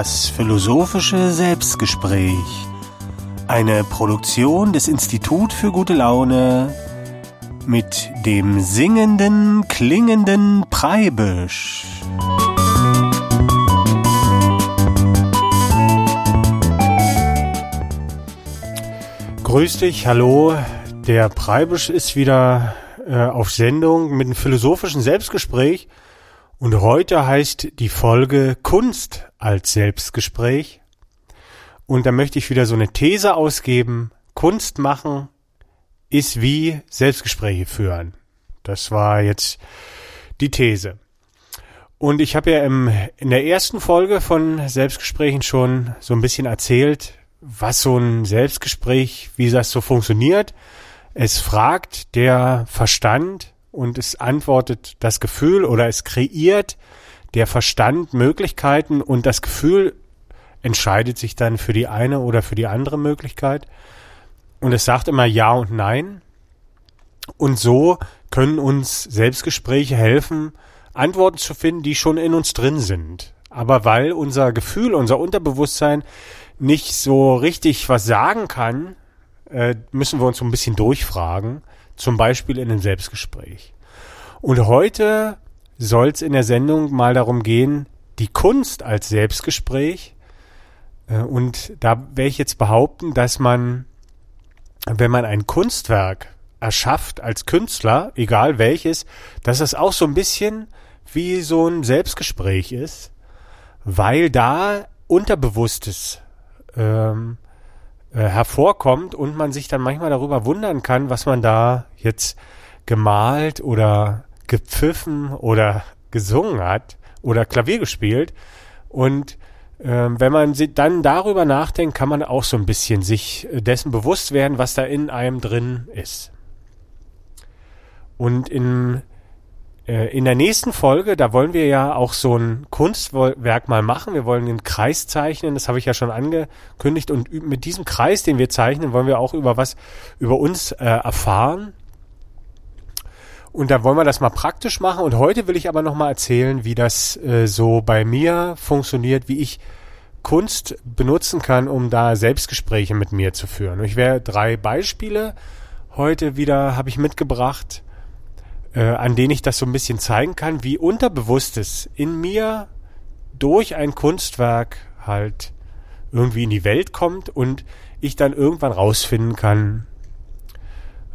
Das philosophische Selbstgespräch. Eine Produktion des Institut für gute Laune mit dem singenden, klingenden Preibisch. Grüß dich, hallo. Der Preibisch ist wieder äh, auf Sendung mit einem philosophischen Selbstgespräch. Und heute heißt die Folge Kunst als Selbstgespräch. Und da möchte ich wieder so eine These ausgeben. Kunst machen ist wie Selbstgespräche führen. Das war jetzt die These. Und ich habe ja im, in der ersten Folge von Selbstgesprächen schon so ein bisschen erzählt, was so ein Selbstgespräch, wie das so funktioniert. Es fragt der Verstand und es antwortet das Gefühl oder es kreiert der Verstand Möglichkeiten und das Gefühl entscheidet sich dann für die eine oder für die andere Möglichkeit. Und es sagt immer Ja und Nein. Und so können uns Selbstgespräche helfen, Antworten zu finden, die schon in uns drin sind. Aber weil unser Gefühl, unser Unterbewusstsein nicht so richtig was sagen kann, äh, müssen wir uns so ein bisschen durchfragen, zum Beispiel in einem Selbstgespräch. Und heute soll es in der Sendung mal darum gehen, die Kunst als Selbstgespräch. Äh, und da werde ich jetzt behaupten, dass man, wenn man ein Kunstwerk erschafft als Künstler, egal welches, dass das auch so ein bisschen wie so ein Selbstgespräch ist, weil da Unterbewusstes ähm, äh, hervorkommt und man sich dann manchmal darüber wundern kann, was man da jetzt gemalt oder gepfiffen oder gesungen hat oder Klavier gespielt. Und ähm, wenn man dann darüber nachdenkt, kann man auch so ein bisschen sich dessen bewusst werden, was da in einem drin ist. Und in in der nächsten Folge, da wollen wir ja auch so ein Kunstwerk mal machen. Wir wollen einen Kreis zeichnen, das habe ich ja schon angekündigt. Und mit diesem Kreis, den wir zeichnen, wollen wir auch über was über uns äh, erfahren. Und da wollen wir das mal praktisch machen. Und heute will ich aber nochmal erzählen, wie das äh, so bei mir funktioniert, wie ich Kunst benutzen kann, um da Selbstgespräche mit mir zu führen. Und ich werde drei Beispiele heute wieder habe ich mitgebracht äh, an denen ich das so ein bisschen zeigen kann, wie Unterbewusstes in mir durch ein Kunstwerk halt irgendwie in die Welt kommt und ich dann irgendwann rausfinden kann,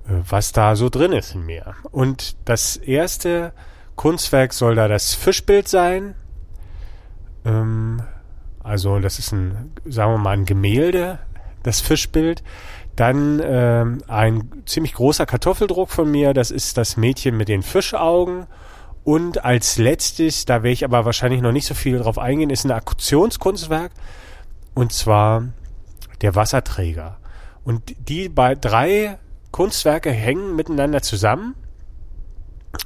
äh, was da so drin ist in mir. Und das erste Kunstwerk soll da das Fischbild sein. Ähm, also das ist ein, sagen wir mal, ein Gemälde, das Fischbild. Dann ähm, ein ziemlich großer Kartoffeldruck von mir, das ist das Mädchen mit den Fischaugen. Und als letztes, da werde ich aber wahrscheinlich noch nicht so viel drauf eingehen, ist ein Aktionskunstwerk. Und zwar der Wasserträger. Und die drei Kunstwerke hängen miteinander zusammen.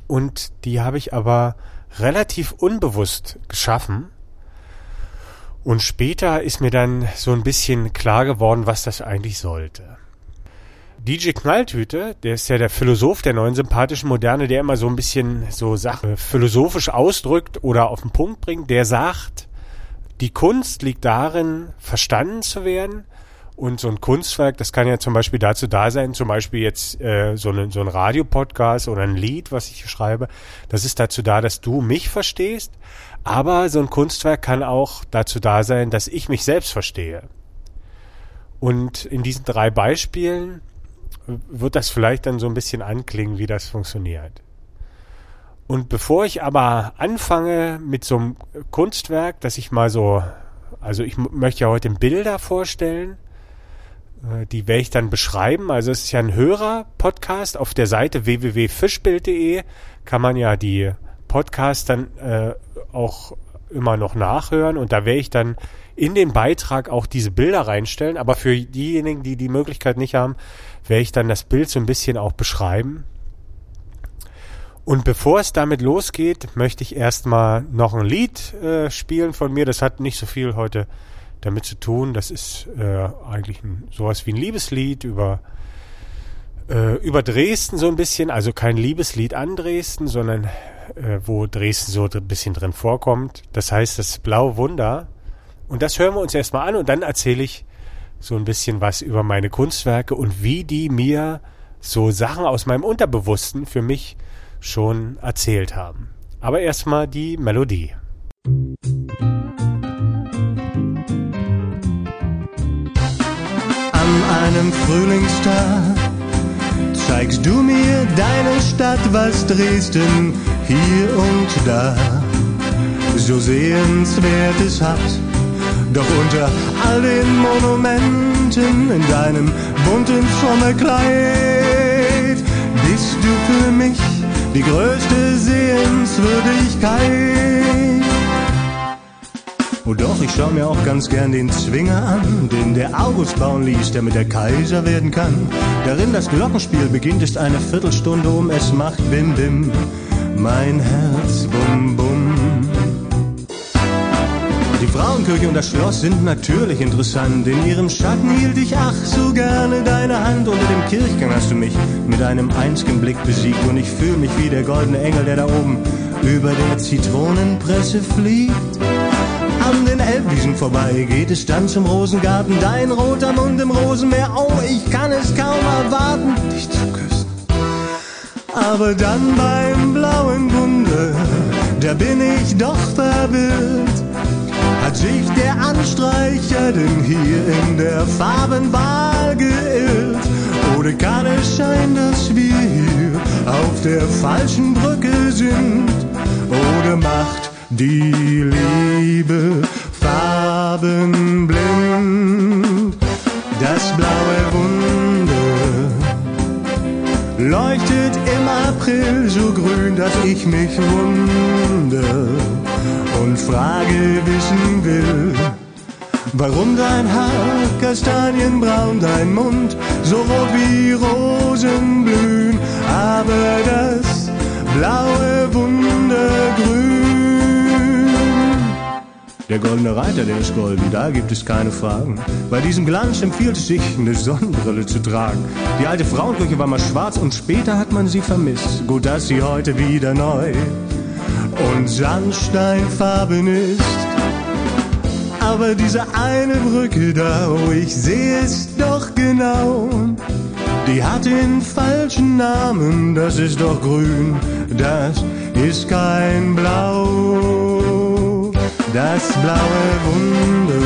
Und die habe ich aber relativ unbewusst geschaffen. Und später ist mir dann so ein bisschen klar geworden, was das eigentlich sollte. DJ Knalltüte, der ist ja der Philosoph der neuen sympathischen Moderne, der immer so ein bisschen so Sachen philosophisch ausdrückt oder auf den Punkt bringt, der sagt, die Kunst liegt darin, verstanden zu werden. Und so ein Kunstwerk, das kann ja zum Beispiel dazu da sein, zum Beispiel jetzt äh, so, eine, so ein Radiopodcast oder ein Lied, was ich schreibe, das ist dazu da, dass du mich verstehst. Aber so ein Kunstwerk kann auch dazu da sein, dass ich mich selbst verstehe. Und in diesen drei Beispielen wird das vielleicht dann so ein bisschen anklingen, wie das funktioniert. Und bevor ich aber anfange mit so einem Kunstwerk, dass ich mal so, also ich möchte ja heute Bilder vorstellen, äh, die werde ich dann beschreiben. Also es ist ja ein Hörer-Podcast auf der Seite www.fischbild.de kann man ja die Podcasts dann äh, auch immer noch nachhören und da werde ich dann in den Beitrag auch diese Bilder reinstellen. Aber für diejenigen, die die Möglichkeit nicht haben, werde ich dann das Bild so ein bisschen auch beschreiben. Und bevor es damit losgeht, möchte ich erstmal noch ein Lied äh, spielen von mir. Das hat nicht so viel heute damit zu tun. Das ist äh, eigentlich ein, sowas wie ein Liebeslied über äh, über Dresden so ein bisschen, also kein Liebeslied an Dresden, sondern äh, wo Dresden so ein bisschen drin vorkommt. Das heißt das Blaue Wunder Und das hören wir uns erstmal an und dann erzähle ich so ein bisschen was über meine Kunstwerke und wie die mir so Sachen aus meinem Unterbewussten für mich schon erzählt haben. Aber erstmal die Melodie. An einem Frühlingstag zeigst du mir deine Stadt, was Dresden hier und da so sehenswertes hat. Doch unter all den Monumenten in deinem bunten Sommerkleid bist du für mich die größte Sehenswürdigkeit. Oh doch, ich schau mir auch ganz gern den Zwinger an, den der August bauen ließ, der mit der Kaiser werden kann. Darin das Glockenspiel beginnt, ist eine Viertelstunde um, es macht Bim Bim, mein Herz Bum Bum. Die Frauenkirche und das Schloss sind natürlich interessant. In ihrem Schatten hielt ich ach so gerne deine Hand. Unter dem Kirchgang hast du mich mit einem einzigen Blick besiegt. Und ich fühle mich wie der goldene Engel, der da oben über der Zitronenpresse fliegt. An den Elbwiesen vorbei geht es dann zum Rosengarten. Dein roter Mund im Rosenmeer. Oh, ich kann es kaum erwarten, dich zu küssen. Aber dann beim blauen Wunder, da bin ich doch verwirrt. Hat sich der Anstreicher denn hier in der Farbenwahl geirrt? Oder kann es sein, dass wir hier auf der falschen Brücke sind? Oder macht die Liebe farbenblind? Das blaue Wunder leuchtet im April so grün, dass ich mich wundere und Frage wissen will. Warum dein Haar kastanienbraun, dein Mund so rot wie Rosen blühen, aber das blaue Wundergrün. Der goldene Reiter, der ist golden, da gibt es keine Fragen. Bei diesem Glanz empfiehlt es sich, eine Sonnenbrille zu tragen. Die alte Frauenkirche war mal schwarz und später hat man sie vermisst. Gut, dass sie heute wieder neu und Sandsteinfarben ist. Aber diese eine Brücke da, oh, ich sehe es doch genau. Die hat den falschen Namen, das ist doch grün, das ist kein Blau. Das blaue Wunder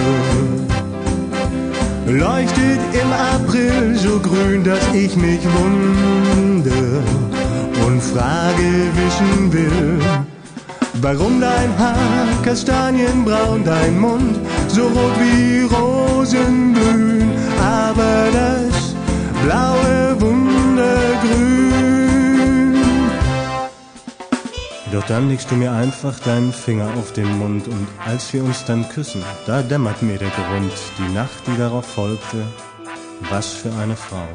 leuchtet im April so grün, dass ich mich wundere und Frage wissen will. Warum dein Haar kastanienbraun, dein Mund so rot wie Rosen blühen, aber das blaue Wundergrün. Doch dann legst du mir einfach deinen Finger auf den Mund und als wir uns dann küssen, da dämmert mir der Grund, die Nacht, die darauf folgte, was für eine Frau.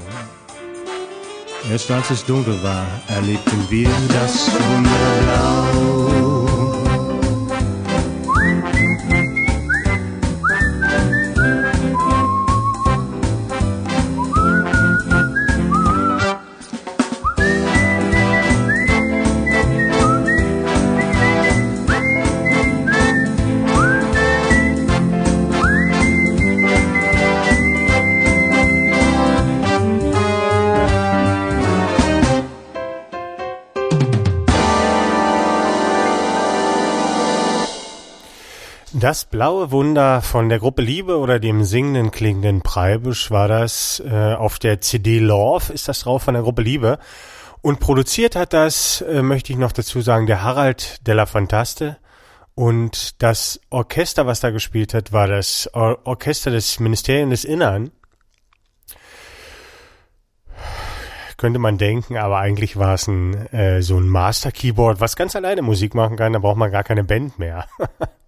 Erst als es dunkel war, erlebten wir das Wunderblau. Das blaue Wunder von der Gruppe Liebe oder dem singenden klingenden Preibisch war das äh, auf der CD Love ist das drauf von der Gruppe Liebe. Und produziert hat das äh, möchte ich noch dazu sagen der Harald Della Fantaste. Und das Orchester was da gespielt hat war das Or Orchester des Ministeriums des Innern. Könnte man denken, aber eigentlich war es ein äh, so ein Master Keyboard, was ganz alleine Musik machen kann, da braucht man gar keine Band mehr.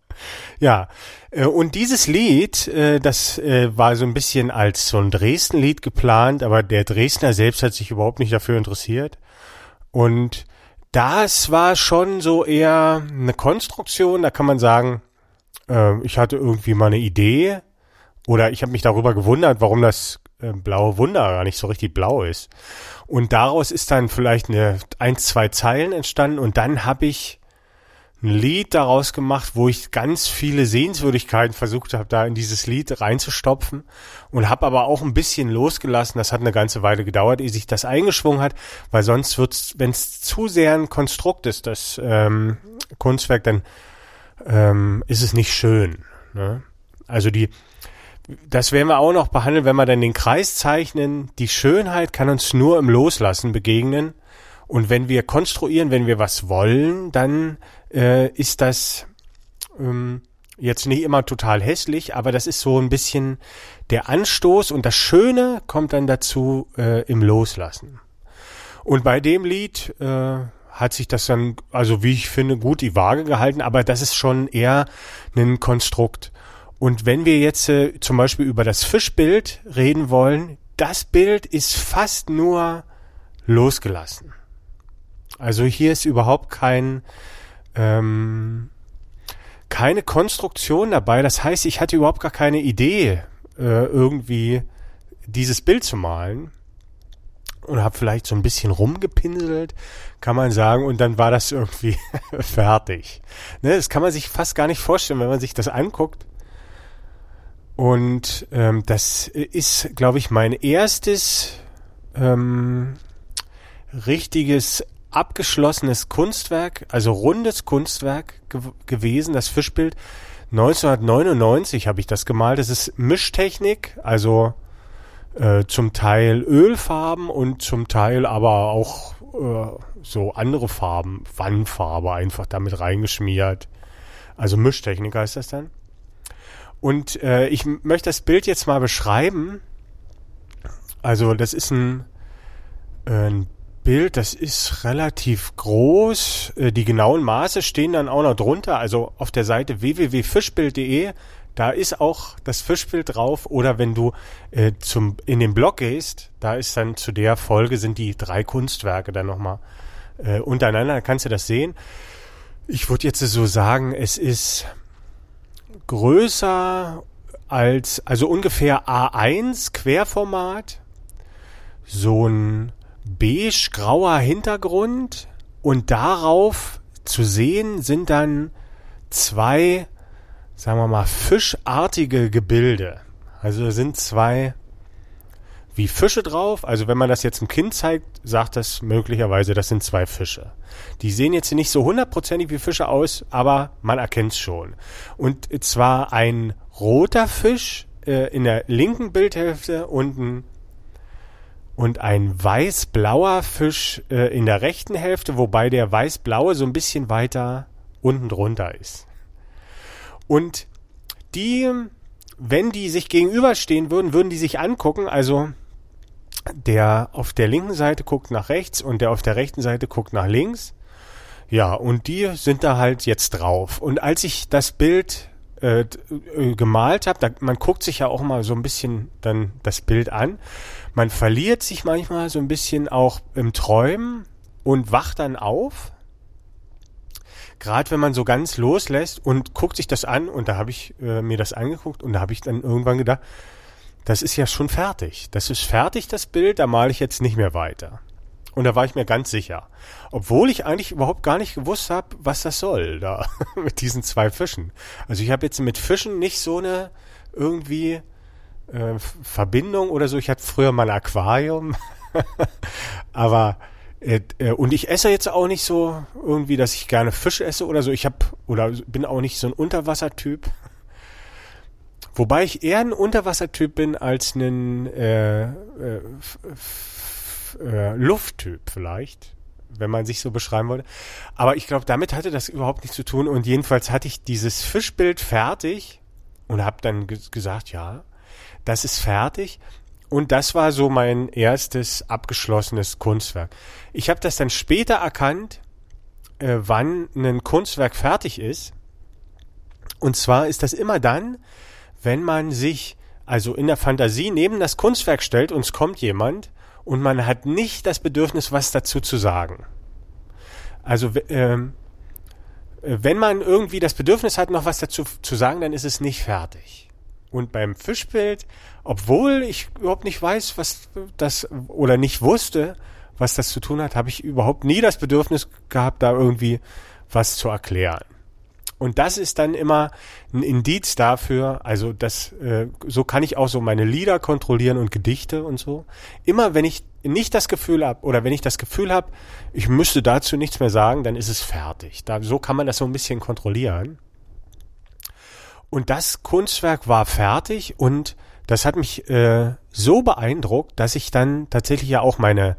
Ja, äh, und dieses Lied, äh, das äh, war so ein bisschen als so ein Dresden-Lied geplant, aber der Dresdner selbst hat sich überhaupt nicht dafür interessiert. Und das war schon so eher eine Konstruktion, da kann man sagen, ich hatte irgendwie mal eine Idee oder ich habe mich darüber gewundert, warum das blaue Wunder gar nicht so richtig blau ist. Und daraus ist dann vielleicht eine ein, zwei Zeilen entstanden und dann habe ich ein Lied daraus gemacht, wo ich ganz viele Sehenswürdigkeiten versucht habe, da in dieses Lied reinzustopfen und habe aber auch ein bisschen losgelassen. Das hat eine ganze Weile gedauert, ehe sich das eingeschwungen hat, weil sonst wird's, wenn es zu sehr ein Konstrukt ist, das ähm, Kunstwerk, dann ähm, ist es nicht schön. Ne? Also die, das werden wir auch noch behandeln, wenn wir dann den Kreis zeichnen. Die Schönheit kann uns nur im Loslassen begegnen. Und wenn wir konstruieren, wenn wir was wollen, dann äh, ist das ähm, jetzt nicht immer total hässlich, aber das ist so ein bisschen der Anstoß und das Schöne kommt dann dazu äh, im Loslassen. Und bei dem Lied äh, hat sich das dann, also wie ich finde, gut die Waage gehalten, aber das ist schon eher ein Konstrukt. Und wenn wir jetzt äh, zum Beispiel über das Fischbild reden wollen, das Bild ist fast nur losgelassen. Also hier ist überhaupt kein ähm, keine Konstruktion dabei. Das heißt, ich hatte überhaupt gar keine Idee, äh, irgendwie dieses Bild zu malen und habe vielleicht so ein bisschen rumgepinselt, kann man sagen, und dann war das irgendwie fertig. Ne, das kann man sich fast gar nicht vorstellen, wenn man sich das anguckt. Und ähm, das ist, glaube ich, mein erstes ähm, richtiges abgeschlossenes Kunstwerk, also rundes Kunstwerk ge gewesen, das Fischbild. 1999 habe ich das gemalt. Das ist Mischtechnik, also äh, zum Teil Ölfarben und zum Teil aber auch äh, so andere Farben, Wandfarbe einfach damit reingeschmiert. Also Mischtechnik heißt das dann. Und äh, ich möchte das Bild jetzt mal beschreiben. Also das ist ein, äh, ein Bild, das ist relativ groß. Äh, die genauen Maße stehen dann auch noch drunter. Also auf der Seite www.fischbild.de, da ist auch das Fischbild drauf. Oder wenn du äh, zum, in den Blog gehst, da ist dann zu der Folge sind die drei Kunstwerke dann nochmal äh, untereinander. Da kannst du das sehen. Ich würde jetzt so sagen, es ist größer als, also ungefähr A1 Querformat. So ein beige-grauer Hintergrund und darauf zu sehen sind dann zwei, sagen wir mal, fischartige Gebilde. Also sind zwei wie Fische drauf. Also wenn man das jetzt einem Kind zeigt, sagt das möglicherweise, das sind zwei Fische. Die sehen jetzt nicht so hundertprozentig wie Fische aus, aber man erkennt es schon. Und zwar ein roter Fisch äh, in der linken Bildhälfte und ein und ein weiß-blauer Fisch äh, in der rechten Hälfte, wobei der weiß-blaue so ein bisschen weiter unten drunter ist. Und die, wenn die sich gegenüberstehen würden, würden die sich angucken, also der auf der linken Seite guckt nach rechts und der auf der rechten Seite guckt nach links. Ja, und die sind da halt jetzt drauf. Und als ich das Bild äh, äh gemalt habe, man guckt sich ja auch mal so ein bisschen dann das Bild an man verliert sich manchmal so ein bisschen auch im Träumen und wacht dann auf. Gerade wenn man so ganz loslässt und guckt sich das an und da habe ich äh, mir das angeguckt und da habe ich dann irgendwann gedacht, das ist ja schon fertig. Das ist fertig, das Bild, da male ich jetzt nicht mehr weiter. Und da war ich mir ganz sicher. Obwohl ich eigentlich überhaupt gar nicht gewusst habe, was das soll da mit diesen zwei Fischen. Also ich habe jetzt mit Fischen nicht so eine irgendwie äh, Verbindung oder so. Ich hatte früher mal ein Aquarium, aber äh, äh, und ich esse jetzt auch nicht so irgendwie, dass ich gerne Fisch esse oder so. Ich habe oder bin auch nicht so ein Unterwassertyp. Wobei ich eher ein Unterwassertyp bin als ein äh, äh, äh, Lufttyp vielleicht, wenn man sich so beschreiben wollte. Aber ich glaube, damit hatte das überhaupt nichts zu tun. Und jedenfalls hatte ich dieses Fischbild fertig und habe dann gesagt, ja, das ist fertig. Und das war so mein erstes abgeschlossenes Kunstwerk. Ich habe das dann später erkannt, äh, wann ein Kunstwerk fertig ist. Und zwar ist das immer dann, wenn man sich also in der Fantasie neben das Kunstwerk stellt und es kommt jemand und man hat nicht das Bedürfnis, was dazu zu sagen. Also ähm, wenn man irgendwie das Bedürfnis hat, noch was dazu zu sagen, dann ist es nicht fertig. Und beim Fischbild, obwohl ich überhaupt nicht weiß, was das oder nicht wusste, was das zu tun hat, habe ich überhaupt nie das Bedürfnis gehabt, da irgendwie was zu erklären. Und das ist dann immer ein Indiz dafür, also das, äh, so kann ich auch so meine Lieder kontrollieren und Gedichte und so. Immer wenn ich nicht das Gefühl habe oder wenn ich das Gefühl habe, ich müsste dazu nichts mehr sagen, dann ist es fertig. Da, so kann man das so ein bisschen kontrollieren. Und das Kunstwerk war fertig und das hat mich äh, so beeindruckt, dass ich dann tatsächlich ja auch meine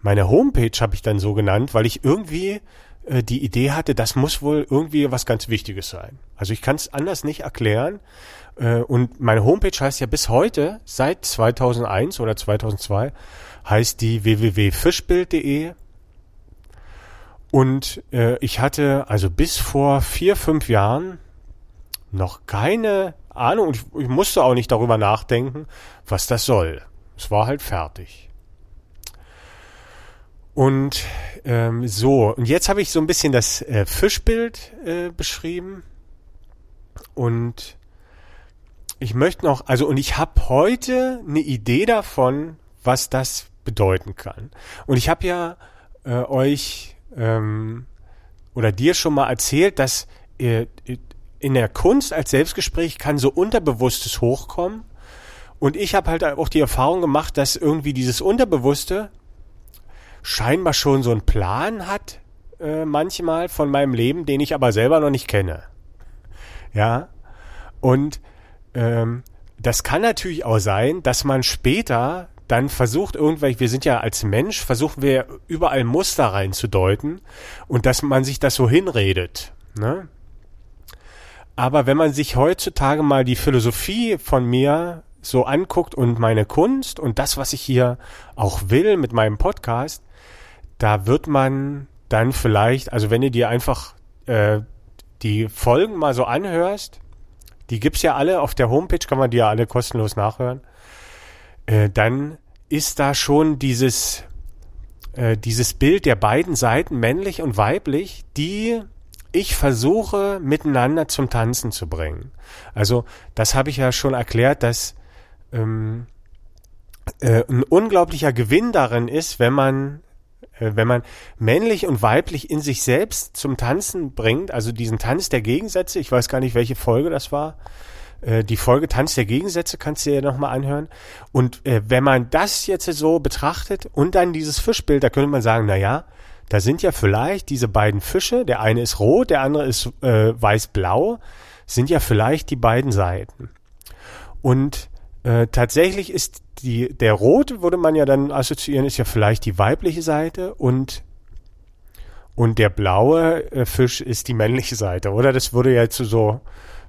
meine Homepage habe ich dann so genannt, weil ich irgendwie äh, die Idee hatte, das muss wohl irgendwie was ganz Wichtiges sein. Also ich kann es anders nicht erklären. Äh, und meine Homepage heißt ja bis heute, seit 2001 oder 2002, heißt die www.fischbild.de. Und äh, ich hatte also bis vor vier, fünf Jahren noch keine Ahnung ich, ich musste auch nicht darüber nachdenken, was das soll. Es war halt fertig. Und ähm, so, und jetzt habe ich so ein bisschen das äh, Fischbild äh, beschrieben. Und ich möchte noch, also und ich habe heute eine Idee davon, was das bedeuten kann. Und ich habe ja äh, euch ähm, oder dir schon mal erzählt, dass äh, in der Kunst als Selbstgespräch kann so Unterbewusstes hochkommen. Und ich habe halt auch die Erfahrung gemacht, dass irgendwie dieses Unterbewusste scheinbar schon so einen Plan hat, äh, manchmal von meinem Leben, den ich aber selber noch nicht kenne. Ja. Und ähm, das kann natürlich auch sein, dass man später dann versucht irgendwelche, wir sind ja als Mensch, versuchen wir überall Muster reinzudeuten und dass man sich das so hinredet. Ne? Aber wenn man sich heutzutage mal die Philosophie von mir so anguckt und meine Kunst und das, was ich hier auch will mit meinem Podcast, da wird man dann vielleicht, also wenn du dir einfach äh, die Folgen mal so anhörst, die gibt's ja alle auf der Homepage, kann man die ja alle kostenlos nachhören, äh, dann ist da schon dieses, äh, dieses Bild der beiden Seiten, männlich und weiblich, die ich versuche miteinander zum Tanzen zu bringen. Also das habe ich ja schon erklärt, dass ähm, äh, ein unglaublicher Gewinn darin ist, wenn man äh, wenn man männlich und weiblich in sich selbst zum Tanzen bringt, also diesen Tanz der Gegensätze, ich weiß gar nicht, welche Folge das war, äh, die Folge Tanz der Gegensätze kannst du dir nochmal anhören. Und äh, wenn man das jetzt so betrachtet und dann dieses Fischbild, da könnte man sagen, na ja, da sind ja vielleicht diese beiden Fische, der eine ist rot, der andere ist äh, weiß-blau, sind ja vielleicht die beiden Seiten. Und äh, tatsächlich ist die, der rote würde man ja dann assoziieren, ist ja vielleicht die weibliche Seite und und der blaue äh, Fisch ist die männliche Seite, oder? Das würde ja jetzt so,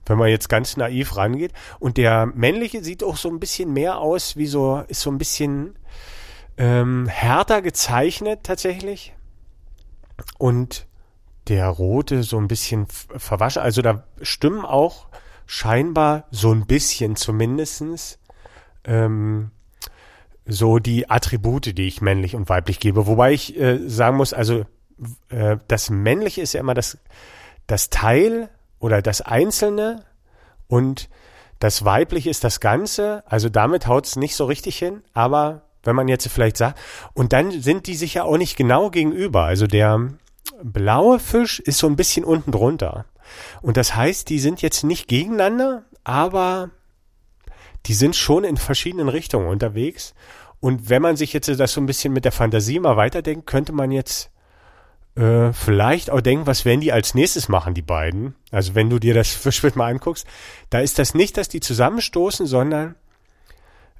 wenn man jetzt ganz naiv rangeht. Und der männliche sieht auch so ein bisschen mehr aus, wie so, ist so ein bisschen ähm, härter gezeichnet tatsächlich. Und der rote so ein bisschen verwaschen. Also da stimmen auch scheinbar so ein bisschen zumindestens ähm, so die Attribute, die ich männlich und weiblich gebe. Wobei ich äh, sagen muss, also äh, das Männliche ist ja immer das, das Teil oder das Einzelne und das Weibliche ist das Ganze. Also damit haut es nicht so richtig hin, aber wenn man jetzt vielleicht sagt, und dann sind die sich ja auch nicht genau gegenüber. Also der blaue Fisch ist so ein bisschen unten drunter. Und das heißt, die sind jetzt nicht gegeneinander, aber die sind schon in verschiedenen Richtungen unterwegs. Und wenn man sich jetzt das so ein bisschen mit der Fantasie mal weiterdenkt, könnte man jetzt äh, vielleicht auch denken, was werden die als nächstes machen, die beiden. Also wenn du dir das Fischbild mal anguckst, da ist das nicht, dass die zusammenstoßen, sondern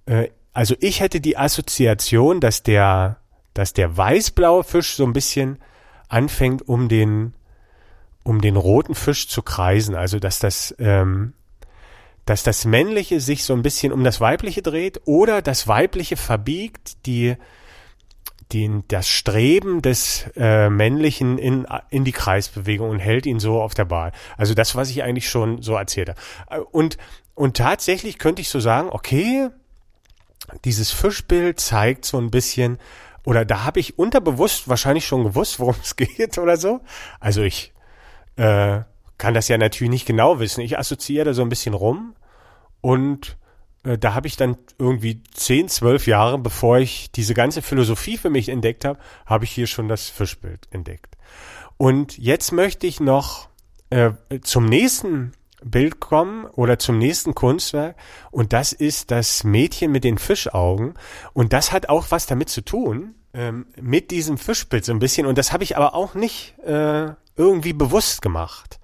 äh, also ich hätte die Assoziation, dass der, dass der weißblaue Fisch so ein bisschen anfängt, um den, um den roten Fisch zu kreisen. Also dass das ähm, dass das Männliche sich so ein bisschen um das Weibliche dreht oder das Weibliche verbiegt die, den, das Streben des äh, Männlichen in, in die Kreisbewegung und hält ihn so auf der Bahn. Also das, was ich eigentlich schon so erzählt habe. Und, und tatsächlich könnte ich so sagen, okay, dieses Fischbild zeigt so ein bisschen, oder da habe ich unterbewusst wahrscheinlich schon gewusst, worum es geht oder so. Also ich äh, kann das ja natürlich nicht genau wissen. Ich assoziiere da so ein bisschen rum und äh, da habe ich dann irgendwie zehn, zwölf Jahre, bevor ich diese ganze Philosophie für mich entdeckt habe, habe ich hier schon das Fischbild entdeckt. Und jetzt möchte ich noch äh, zum nächsten Bild kommen oder zum nächsten Kunstwerk. Und das ist das Mädchen mit den Fischaugen. Und das hat auch was damit zu tun ähm, mit diesem Fischbild so ein bisschen. Und das habe ich aber auch nicht äh, irgendwie bewusst gemacht.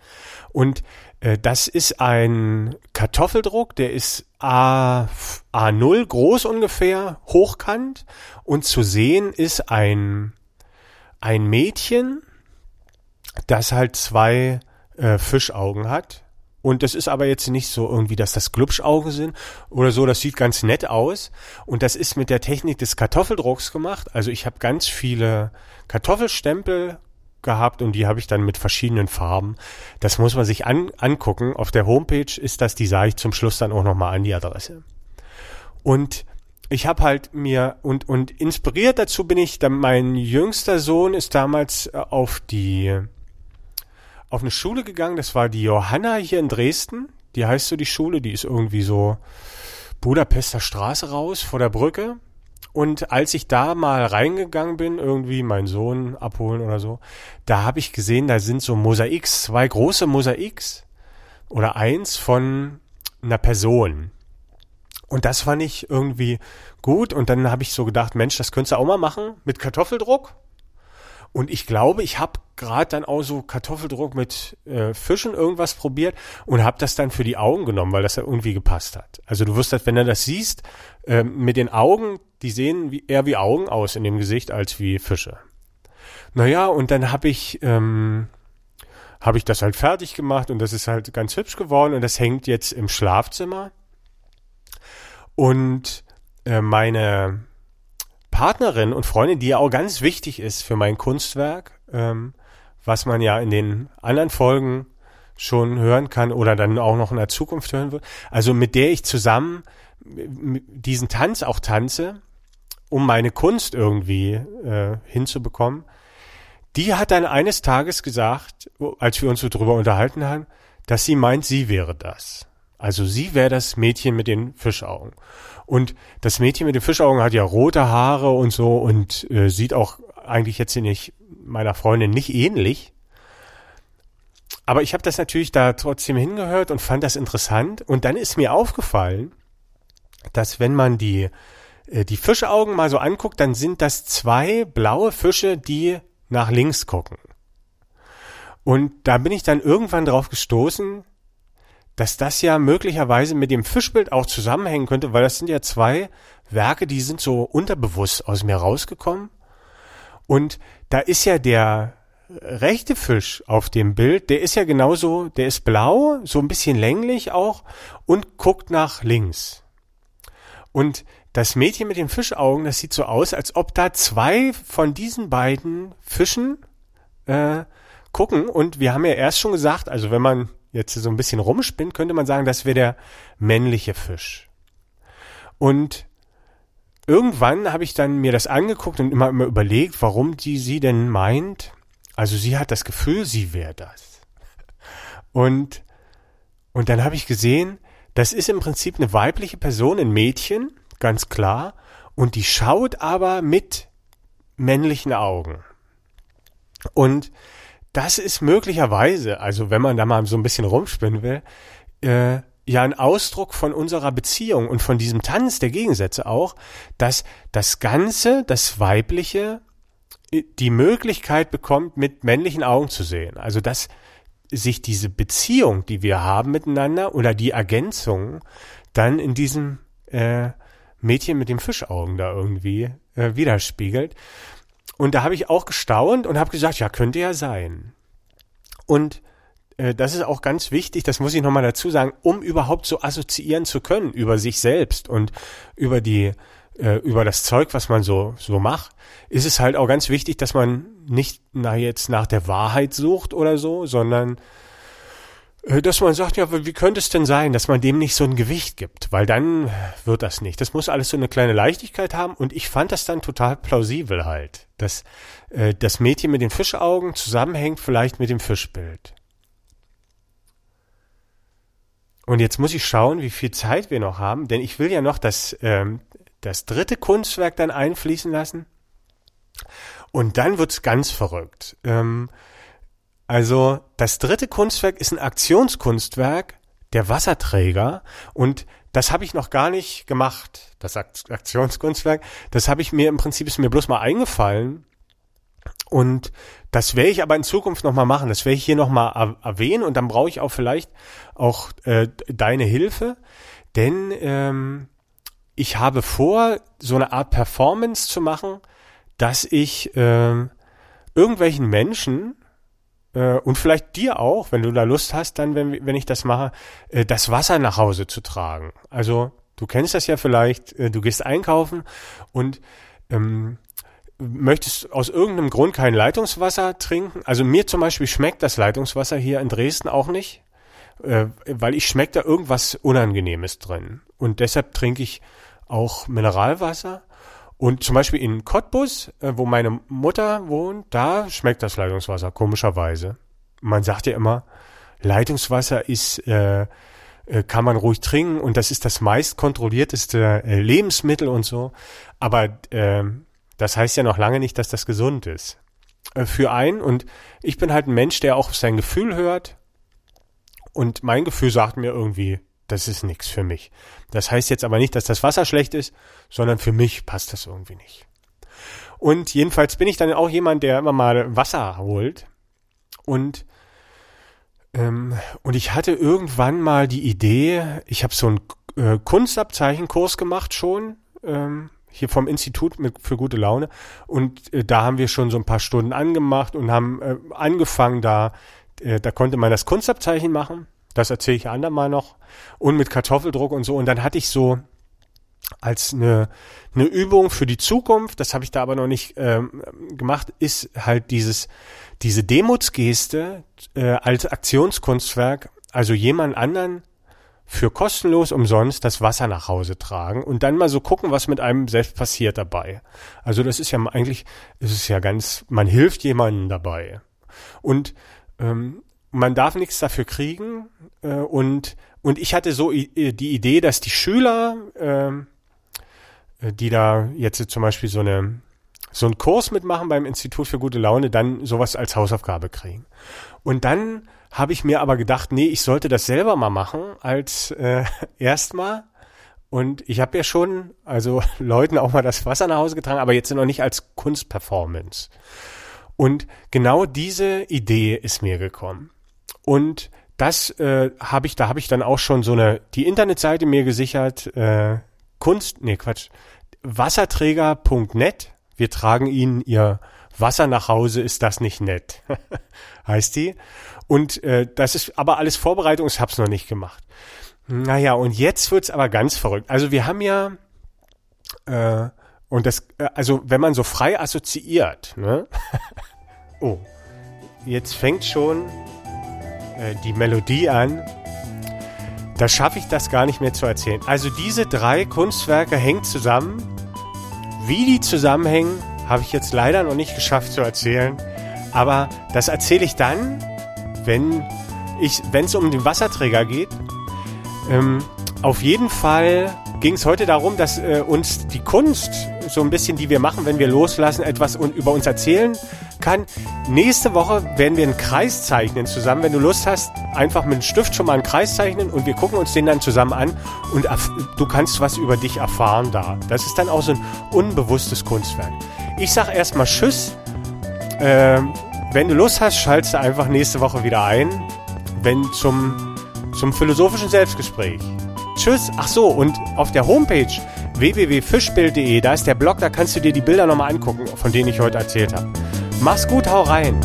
Und äh, das ist ein Kartoffeldruck, der ist A, A0 groß ungefähr, hochkant. Und zu sehen ist ein, ein Mädchen, das halt zwei äh, Fischaugen hat. Und das ist aber jetzt nicht so irgendwie, dass das Glubschaugen sind oder so. Das sieht ganz nett aus. Und das ist mit der Technik des Kartoffeldrucks gemacht. Also ich habe ganz viele Kartoffelstempel gehabt und die habe ich dann mit verschiedenen Farben. Das muss man sich an, angucken. Auf der Homepage ist das, die sage ich zum Schluss dann auch nochmal an die Adresse. Und ich habe halt mir und und inspiriert dazu bin ich, dann mein jüngster Sohn ist damals äh, auf die auf eine Schule gegangen, das war die Johanna hier in Dresden. Die heißt so die Schule, die ist irgendwie so Budapester Straße raus vor der Brücke. Und als ich da mal reingegangen bin, irgendwie meinen Sohn abholen oder so, da habe ich gesehen, da sind so Mosaiks, zwei große Mosaiks oder eins von einer Person. Und das fand ich irgendwie gut. Und dann habe ich so gedacht, Mensch, das könntest du auch mal machen mit Kartoffeldruck. Und ich glaube, ich habe gerade dann auch so Kartoffeldruck mit äh, Fischen irgendwas probiert und habe das dann für die Augen genommen, weil das ja irgendwie gepasst hat. Also du wirst das, wenn du das siehst, äh, mit den Augen, die sehen wie, eher wie Augen aus in dem Gesicht als wie Fische. Naja, und dann habe ich, ähm, habe ich das halt fertig gemacht und das ist halt ganz hübsch geworden und das hängt jetzt im Schlafzimmer. Und äh, meine Partnerin und Freundin, die ja auch ganz wichtig ist für mein Kunstwerk, ähm, was man ja in den anderen Folgen schon hören kann oder dann auch noch in der Zukunft hören wird. Also mit der ich zusammen diesen Tanz auch tanze, um meine Kunst irgendwie äh, hinzubekommen. Die hat dann eines Tages gesagt, als wir uns so drüber unterhalten haben, dass sie meint, sie wäre das. Also sie wäre das Mädchen mit den Fischaugen. Und das Mädchen mit den Fischaugen hat ja rote Haare und so und äh, sieht auch eigentlich jetzt nicht meiner Freundin nicht ähnlich. Aber ich habe das natürlich da trotzdem hingehört und fand das interessant. Und dann ist mir aufgefallen, dass wenn man die, äh, die Fischaugen mal so anguckt, dann sind das zwei blaue Fische, die nach links gucken. Und da bin ich dann irgendwann drauf gestoßen, dass das ja möglicherweise mit dem Fischbild auch zusammenhängen könnte, weil das sind ja zwei Werke, die sind so unterbewusst aus mir rausgekommen. Und da ist ja der rechte Fisch auf dem Bild, der ist ja genauso, der ist blau, so ein bisschen länglich auch und guckt nach links. Und das Mädchen mit den Fischaugen, das sieht so aus, als ob da zwei von diesen beiden Fischen äh, gucken. Und wir haben ja erst schon gesagt, also wenn man jetzt so ein bisschen rumspinnt, könnte man sagen, das wäre der männliche Fisch. Und irgendwann habe ich dann mir das angeguckt und immer, immer überlegt, warum die sie denn meint. Also sie hat das Gefühl, sie wäre das. Und, und dann habe ich gesehen, das ist im Prinzip eine weibliche Person, ein Mädchen, ganz klar, und die schaut aber mit männlichen Augen. Und das ist möglicherweise, also wenn man da mal so ein bisschen rumspinnen will, äh, ja ein Ausdruck von unserer Beziehung und von diesem Tanz der Gegensätze auch, dass das Ganze, das Weibliche, äh, die Möglichkeit bekommt, mit männlichen Augen zu sehen. Also dass sich diese Beziehung, die wir haben miteinander oder die Ergänzung dann in diesem äh, Mädchen mit den Fischaugen da irgendwie äh, widerspiegelt. Und da habe ich auch gestaunt und habe gesagt, ja, könnte ja sein. Und äh, das ist auch ganz wichtig, das muss ich nochmal dazu sagen, um überhaupt so assoziieren zu können über sich selbst und über die äh, über das Zeug, was man so so macht, ist es halt auch ganz wichtig, dass man nicht na jetzt nach der Wahrheit sucht oder so, sondern dass man sagt, ja, wie könnte es denn sein, dass man dem nicht so ein Gewicht gibt? Weil dann wird das nicht. Das muss alles so eine kleine Leichtigkeit haben und ich fand das dann total plausibel halt, dass äh, das Mädchen mit den Fischaugen zusammenhängt vielleicht mit dem Fischbild. Und jetzt muss ich schauen, wie viel Zeit wir noch haben, denn ich will ja noch das, ähm, das dritte Kunstwerk dann einfließen lassen. Und dann wird's ganz verrückt. Ähm, Also das dritte Kunstwerk ist ein Aktionskunstwerk, der Wasserträger. Und das habe ich noch gar nicht gemacht, das Aktionskunstwerk. Das habe ich mir im Prinzip ist mir bloß mal eingefallen. Und das werde ich aber in Zukunft nochmal machen. Das werde ich hier nochmal erwähnen und dann brauche ich auch vielleicht auch äh, deine Hilfe. Denn ähm, ich habe vor, so eine Art Performance zu machen, dass ich äh, irgendwelchen Menschen äh, und vielleicht dir auch, wenn du da Lust hast, dann, wenn, wenn ich das mache, äh, das Wasser nach Hause zu tragen. Also du kennst das ja vielleicht, äh, du gehst einkaufen und ähm, möchtest aus irgendeinem Grund kein Leitungswasser trinken. Also mir zum Beispiel schmeckt das Leitungswasser hier in Dresden auch nicht, äh, weil ich schmeckt da irgendwas Unangenehmes drin. Und deshalb trinke ich auch Mineralwasser. Und zum Beispiel in Cottbus, äh, wo meine Mutter wohnt, da schmeckt das Leitungswasser komischerweise. Man sagt ja immer, Leitungswasser ist, äh, äh, kann man ruhig trinken und das ist das meist kontrollierteste äh, Lebensmittel und so. Aber äh, das heißt ja noch lange nicht, dass das gesund ist. Für einen und ich bin halt ein Mensch, der auch sein Gefühl hört. Und mein Gefühl sagt mir irgendwie, das ist nichts für mich. Das heißt jetzt aber nicht, dass das Wasser schlecht ist, sondern für mich passt das irgendwie nicht. Und jedenfalls bin ich dann auch jemand, der immer mal Wasser holt. Und, ähm, und ich hatte irgendwann mal die Idee, ich habe so einen äh, Kunstabzeichenkurs gemacht schon, ähm, hier vom Institut mit, für gute Laune. Und äh, da haben wir schon so ein paar Stunden angemacht und haben äh, angefangen, da, äh, da konnte man das Kunstabzeichen machen. Das erzähle ich andermal noch. Und mit Kartoffeldruck und so. Und dann hatte ich so als eine, eine Übung für die Zukunft, das habe ich da aber noch nicht ähm, gemacht, ist halt dieses, diese Demutsgeste äh, als Aktionskunstwerk, also jemand anderen für kostenlos umsonst das Wasser nach Hause tragen und dann mal so gucken, was mit einem selbst passiert dabei. Also das ist ja eigentlich, ist es ja ganz, man hilft jemandem dabei. Und ähm, man darf nichts dafür kriegen äh, und und ich hatte so die Idee, dass die Schüler, äh, die da jetzt zum Beispiel so eine so einen Kurs mitmachen beim Institut für gute Laune, dann sowas als Hausaufgabe kriegen. Und dann habe ich mir aber gedacht, nee, ich sollte das selber mal machen als äh, erstmal. Und ich habe ja schon, also Leuten auch mal das Wasser nach Hause getragen, aber jetzt noch nicht als Kunstperformance. Und genau diese Idee ist mir gekommen. Und das äh, habe ich, da habe ich dann auch schon so eine, die Internetseite mir gesichert, äh, Kunst, nee, Quatsch, wasserträger.net. Wir tragen Ihnen Ihr Wasser nach Hause, ist das nicht nett? heißt die. Und äh, das ist aber alles Vorbereitung, ich habe es noch nicht gemacht. Naja, und jetzt wird's aber ganz verrückt. Also wir haben ja, äh, und das, äh, also wenn man so frei assoziiert, ne? oh, jetzt fängt schon äh, die Melodie an. Da schaffe ich das gar nicht mehr zu erzählen. Also diese drei Kunstwerke hängen zusammen. Wie die zusammenhängen, habe ich jetzt leider noch nicht geschafft zu erzählen. Aber das erzähle ich dann, wenn es um den Wasserträger geht. Ähm, auf jeden Fall ging es heute darum, dass äh, uns die Kunst, so ein bisschen, die wir machen, wenn wir loslassen, etwas un über uns erzählen kann. Nächste Woche werden wir einen Kreis zeichnen zusammen. Wenn du Lust hast, einfach mit einem Stift schon mal einen Kreis zeichnen und wir gucken uns den dann zusammen an und du kannst was über dich erfahren da. Das ist dann auch so ein unbewusstes Kunstwerk. Ich sag erstmal Tschüss. Äh, wenn du Lust hast, schaltest du einfach nächste Woche wieder ein, wenn zum, zum philosophischen Selbstgespräch. Tschüss. Ach so, und auf der Homepage www.fischbild.de, da ist der Blog, da kannst du dir die Bilder nochmal angucken, von denen ich heute erzählt habe. Mach's gut, hau rein.